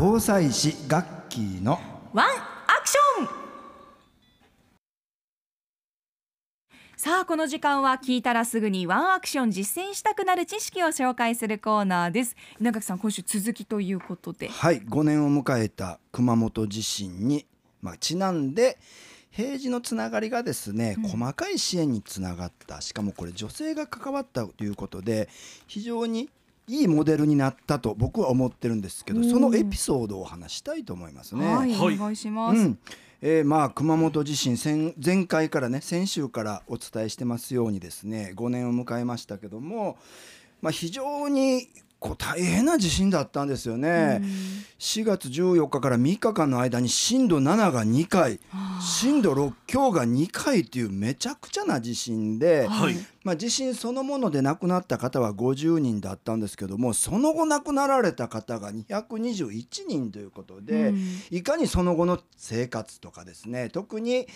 防災士ガッキーのワンアクション。さあこの時間は聞いたらすぐにワンアクション実践したくなる知識を紹介するコーナーです。稲垣さん今週続きということで。はい5年を迎えた熊本地震に、まあ、ちなんで平時のつながりがですね、うん。細かい支援につながった。しかもこれ女性が関わったということで非常にいいモデルになったと僕は思ってるんですけどうん。そのエピソードを話したいと思いますね。はい、はい。お願いします、うん。えーまあ熊本地震先前回からね先週からお伝えしてますようにですね5年を迎えましたけども、まあ、非常にこう大変な地震だったんですよね。4月14日から3日間の間に震度7が2回震度6強が2回というめちゃくちゃな地震で、はいまあ、地震そのもので亡くなった方は50人だったんですけどもその後亡くなられた方が221人ということで、うんいかにその後の生活とかですね特に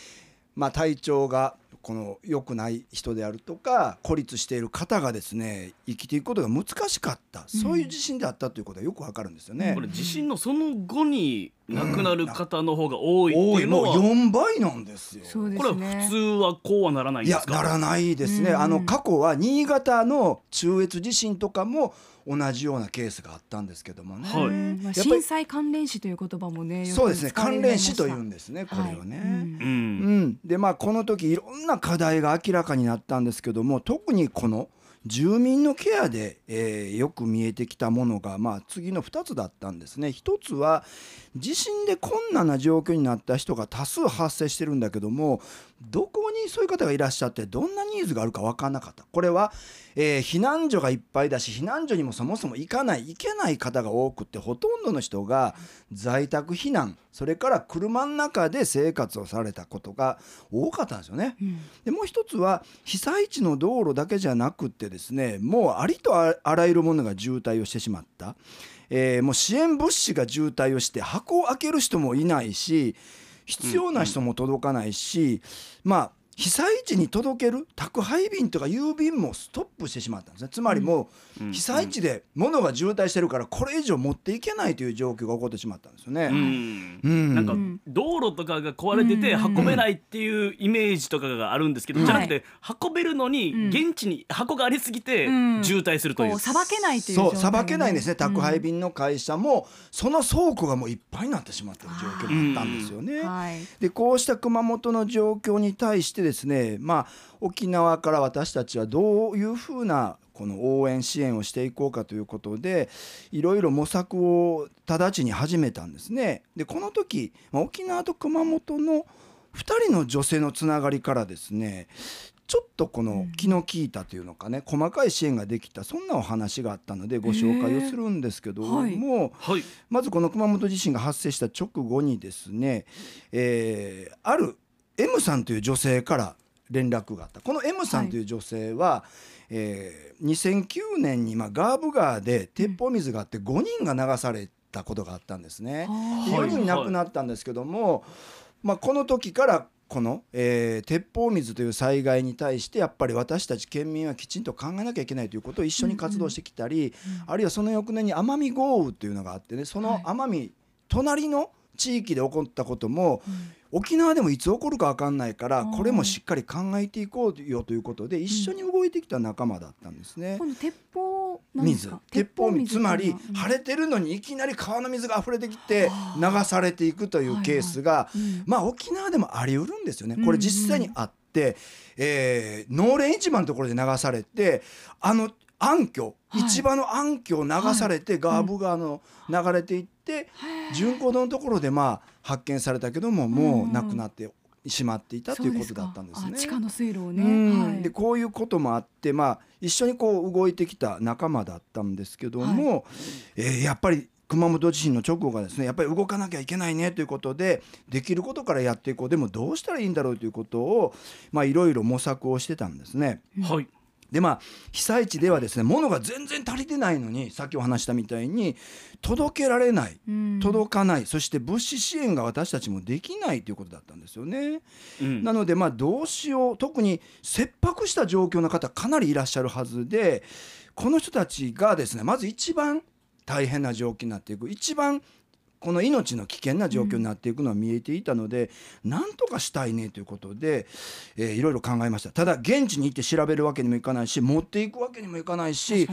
まあ体調がこの良くない人であるとか孤立している方がですね生きていくことが難しかった。そういう地震であったということがよくわかるんですよね。これ地震のその後に亡くなる方の方が多いって多いうもういのは、4倍なんですよ。そうでこれはすね普通はこうはならないんいですか？やならないですね、うん。あの過去は新潟の中越地震とかも同じようなケースがあったんですけどもね、はい。震災関連死という言葉もねよくそうですね。関連死というんでですねこれをね。はい。うん。ううんん、でまあこの時いろんな課題が明らかになったんですけども特にこの住民のケアで、えーよく見えてきたものが、まあ、次の2つだったんですね。一つは地震で困難な状況になった人が多数発生してるんだけどもどこにそういう方がいらっしゃってどんなニーズがあるか分からなかったこれは、えー避難所がいっぱいだし避難所にもそもそも行かない行けない方が多くてほとんどの人が在宅避難それから車の中で生活をされたことが多かったんですよね。うんでもう一つは被災地の道路だけじゃなくってですねもうありとあらゆるものが渋滞をしてしまった、えーもう支援物資が渋滞をして箱を開ける人もいないし必要な人も届かないし、まあ被災地に届ける宅配便とか郵便もストップしてしまったんですね。つまりもううん。被災地で物が渋滞してるからこれ以上持っていけないという状況が起こってしまったんですよね。うん。うん。なんかうん道路とかが壊れててうん運べないっていうイメージとかがあるんですけど、うん。じゃなくて運べるのにうん。現地に箱がありすぎてうん。渋滞するという、さばけないというそうさばけないんですね宅配便の会社も、その倉庫がもういっぱいになってしまっている状況があったんですよね。はい。でこうした熊本の状況に対してですねまあ沖縄から私たちはどういうふうなこの応援支援をしていこうかということでいろいろ模索を直ちに始めたんですね。でこの時、まあ、沖縄と熊本の2人の女性のつながりからですねちょっとこの気の利いたというのかね細かい支援ができたそんなお話があったのでご紹介をするんですけども、へー。はい。まずこの熊本地震が発生した直後にですね、えーある M さんという女性から連絡があった。この M さんという女性は、えー2009年にまあガーブ川で鉄砲水があって5人が流されたことがあったんですね。ではい。4人亡くなったんですけども、まあ、この時からこの、えー鉄砲水という災害に対してやっぱり私たち県民はきちんと考えなきゃいけないということを一緒に活動してきたり、あるいはその翌年に奄美豪雨というのがあってねその奄美、隣の地域で起こったことも、沖縄でもいつ起こるか分かんないからうん。これもしっかり考えていこうよということで一緒に動いてきた仲間だったんですね。この鉄砲水か？鉄砲水つまりうん。晴れてるのにいきなり川の水が溢れてきて流されていくというケースがうん。まあ沖縄でもあり得るんですよね。うん。これ実際にあって、えー農連市場のところで流されてあの暗渠、はい。市場の暗渠を流されて、ガーブ川の流れていって、巡航道のところでまあ発見されたけどももう亡くなってしまっていたということだったんですね。地下の水路をね、うん。はい。でこういうこともあって、まあ、一緒にこう動いてきた仲間だったんですけども、えーやっぱり熊本地震の直後がですねやっぱり動かなきゃいけないねということでできることからやっていこう。でもどうしたらいいんだろうということをまあいろいろ模索をしてたんですね。はいでまあ被災地ではですね物が全然足りてないのにさっきお話したみたいに届けられないうん。届かないそして物資支援が私たちもできないということだったんですよね。うん。なのでまあどうしよう特に切迫した状況の方かなりいらっしゃるはずでこの人たちがですねまず一番大変な状況になっていく。一番この命の危険な状況になっていくのは見えていたので、なんとかしたいねということで、えーいろいろ考えました。ただ現地に行って調べるわけにもいかないし持っていくわけにもいかないし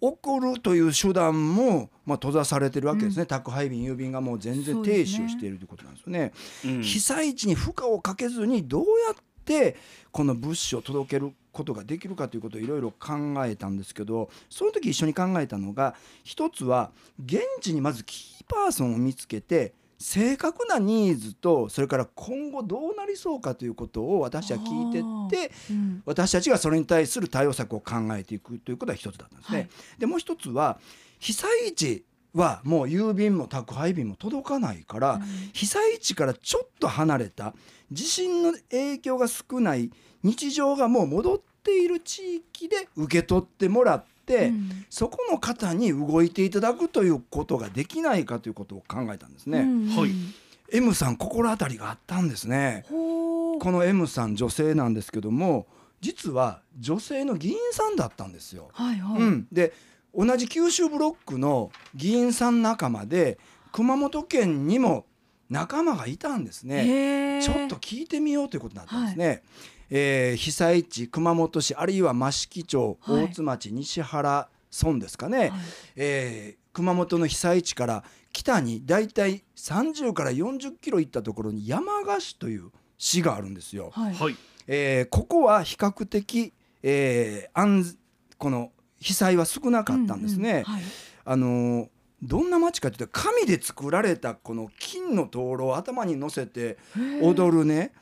送るという手段も、まあ、閉ざされてるわけですね、宅配便郵便がもう全然停止をしているということなんですよね。うん。被災地に負荷をかけずにどうやってこの物資を届けることができるかということをいろいろ考えたんですけどその時一緒に考えたのが一つは現地にまずキーパーソンを見つけて正確なニーズとそれから今後どうなりそうかということを私は聞いてってうん私たちがそれに対する対応策を考えていくということが一つだったんですね。はいでもう一つは被災地はもう郵便も宅配便も届かないから、被災地からちょっと離れた地震の影響が少ない日常がもう戻っている地域で受け取ってもらって、うんそこの方に動いていただくということができないかということを考えたんですね。うんはい M さん心当たりがあったんですね。この M さん女性なんですけども実は女性の議員さんだったんですよ。はいはい、うん、で同じ九州ブロックの議員さん仲間で熊本県にも仲間がいたんですね。ちょっと聞いてみようということになったんですね。えー被災地熊本市あるいは益城町はい大津町西原村ですかね、はいえー熊本の被災地から北にだいたい30から40キロ行ったところに山鹿市という市があるんですよ。はいはいえーここは比較的、えー安この被災は少なかったんですね。うんうんはい。あのーどんな町かというと紙で作られたこの金の灯籠を頭に乗せて踊るね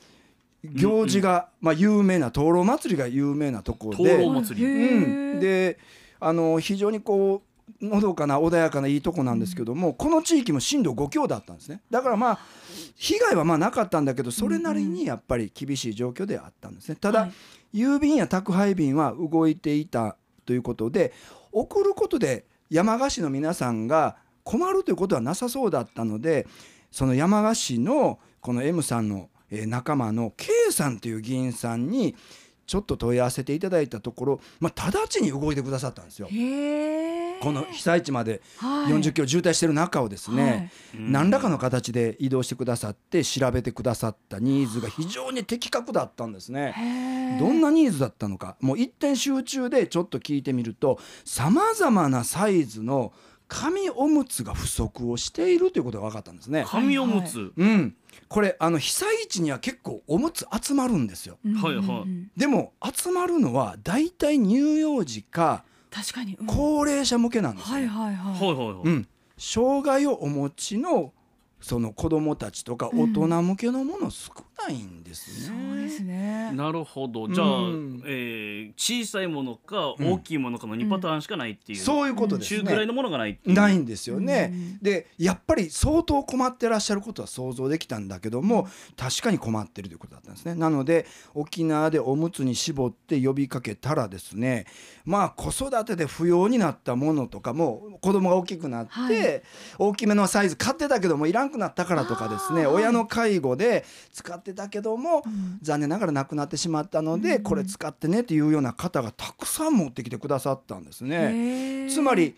行事が、まあ、有名な灯籠祭りが有名なところ灯で籠祭り。へうーん、であの非常にこうのどかな穏やかないいとこなんですけども、この地域も震度5強だったんですね。だからまあ被害はまあなかったんだけどそれなりにやっぱり厳しい状況ではあったんですね。ただ、はい。郵便や宅配便は動いていたということで送ることで山鹿市の皆さんが困るということはなさそうだったのでその山鹿市のこの M さんの仲間の K さんという議員さんにちょっと問い合わせていただいたところ、まあ、直ちに動いてくださったんですよ。この被災地まではい。40キロ渋滞してる中をですね、うん。何らかの形で移動してくださって調べてくださったニーズが非常に的確だったんですね。どんなニーズだったのか？もう一点集中でちょっと聞いてみるとさまざまなサイズの紙おむつが不足をしているということが分かったんですね。紙おむつ。うん、これあの被災地には結構おむつ集まるんですよ。はいはい。でも集まるのは大体乳幼児か確かに、うん。高齢者向けなんですね。はいはいはい。はいはいはい。うん、障害をお持ちのその子どもたちとか大人向けのもの少ないんですね。そうですね。なるほど。じゃあ、うん。えー小さいものかうん。大きいものかの2パターンしかないっていう、そういうことですね。中くらいのものがないっていう。ないんですよね。うん。でやっぱり相当困ってらっしゃることは想像できたんだけども確かに困ってるということだったんですね。なので沖縄でおむつに絞って呼びかけたらですねまあ子育てで不要になったものとかも子供が大きくなって、はい。大きめのサイズ買ってたけどもいらんくなったからとかですね親の介護で使ってたけども、うん。残念ながらなくなってしまったので、うん。これ使ってねっていうような方がたくさん持ってきてくださったんですね。つまり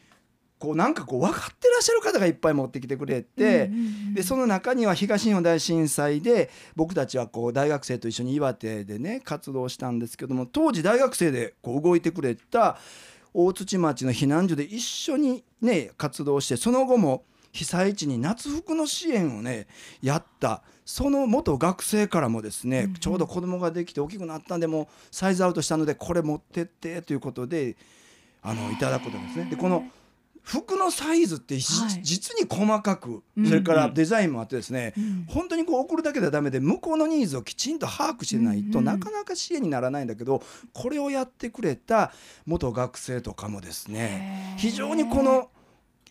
こうなんかこう分かってらっしゃる方がいっぱい持ってきてくれて、でその中には東日本大震災で僕たちはこう大学生と一緒に岩手でね活動したんですけども当時大学生でこう動いてくれた大槌町の避難所で一緒にね活動してその後も被災地に夏服の支援をねやった。その元学生からもですね、うんうん。ちょうど子供ができて大きくなったんでもうサイズアウトしたのでこれ持ってってということであのいただくことですね。でこの服のサイズってじ、はい。実に細かくうんそれからデザインもあってですね、うん本当にこう送るだけではダメで向こうのニーズをきちんと把握してないと、うんうん。なかなか支援にならないんだけどこれをやってくれた元学生とかもですね非常にこの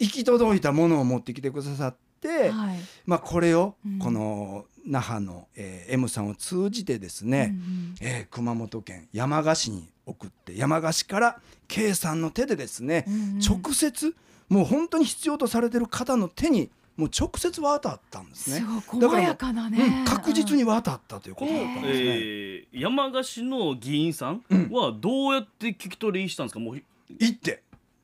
行き届いたものを持ってきてくださって、はい。まあ、これをうん。この那覇の、えー M さんを通じてですね、うんえー熊本県山鹿市に送って山鹿市から K さんの手でですね、うんうん。直接もう本当に必要とされてる方の手にもう直接渡ったんですね。すごいだから細やかなね、うん、確実に渡ったというこことの、だったんですね。えー山鹿市の議員さんうん。はどうやって聞き取りしたんですか？もう行って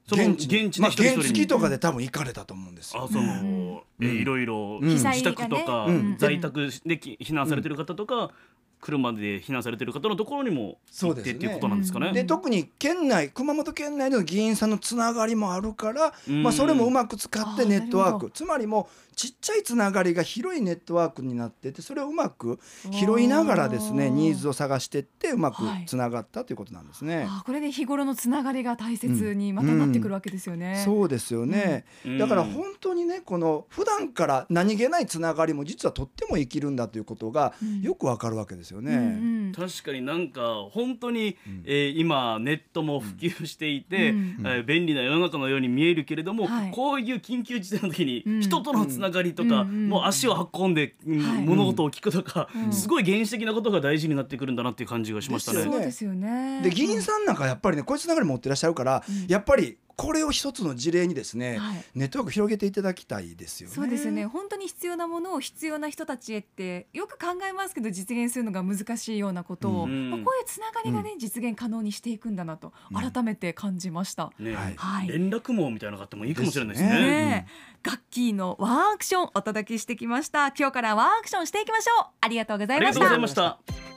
その現地に。まあ現地で一人一人に。原付とかで多分行かれたと思うんですよ。あその、えうん。いろいろ。うん。自宅とか、うん。在宅でき避難されてる方とか、車で避難されてる方のところにも行ってっていうことなんですかね。で特に県内熊本県内の議員さんのつながりもあるから、うん。まあ、それもうまく使ってネットワーク。つまりもうちっちゃいつながりが広いネットワークになっててそれをうまく拾いながらですねニーズを探してってうまくはい。つながったということなんですね。あーこれで日頃のつながりが大切にまたなってくるわけですよね。そうですよね、うん。だから本当にねこの普段から何気ないつながりも実はとっても生きるんだということがうん。よくわかるわけですよね。うんうん。確かになんか本当に、うん。えー今ネットも普及していて、うん。えー便利な世の中のように見えるけれども、はい。こういう緊急事態の時にうん。人とのつながりとか、うんうんもう足を運んで、うんはい。物事を聞くとか、うん。すごい原始的なことが大事になってくるんだなっていう感じがしましたね。ですよそうですよね。で議員さんなんかやっぱりねこういうつながり持ってらっしゃるから、うん。やっぱりこれを一つの事例にですね、はい。ネットワーク広げていただきたいですよね。そうですよね。本当に必要なものを必要な人たちへってよく考えますけど実現するのが難しいようなことを、うん。まあ、こういうつながりがね、実現可能にしていくんだなとうん。改めて感じました。ね。はい。はい。連絡網みたいなのがあってもいいかもしれないですね。ですね。ガッキーのワンアクションお届けしてきました。今日からワンアクションしていきましょう。ありがとうござあいました。りがとうございました。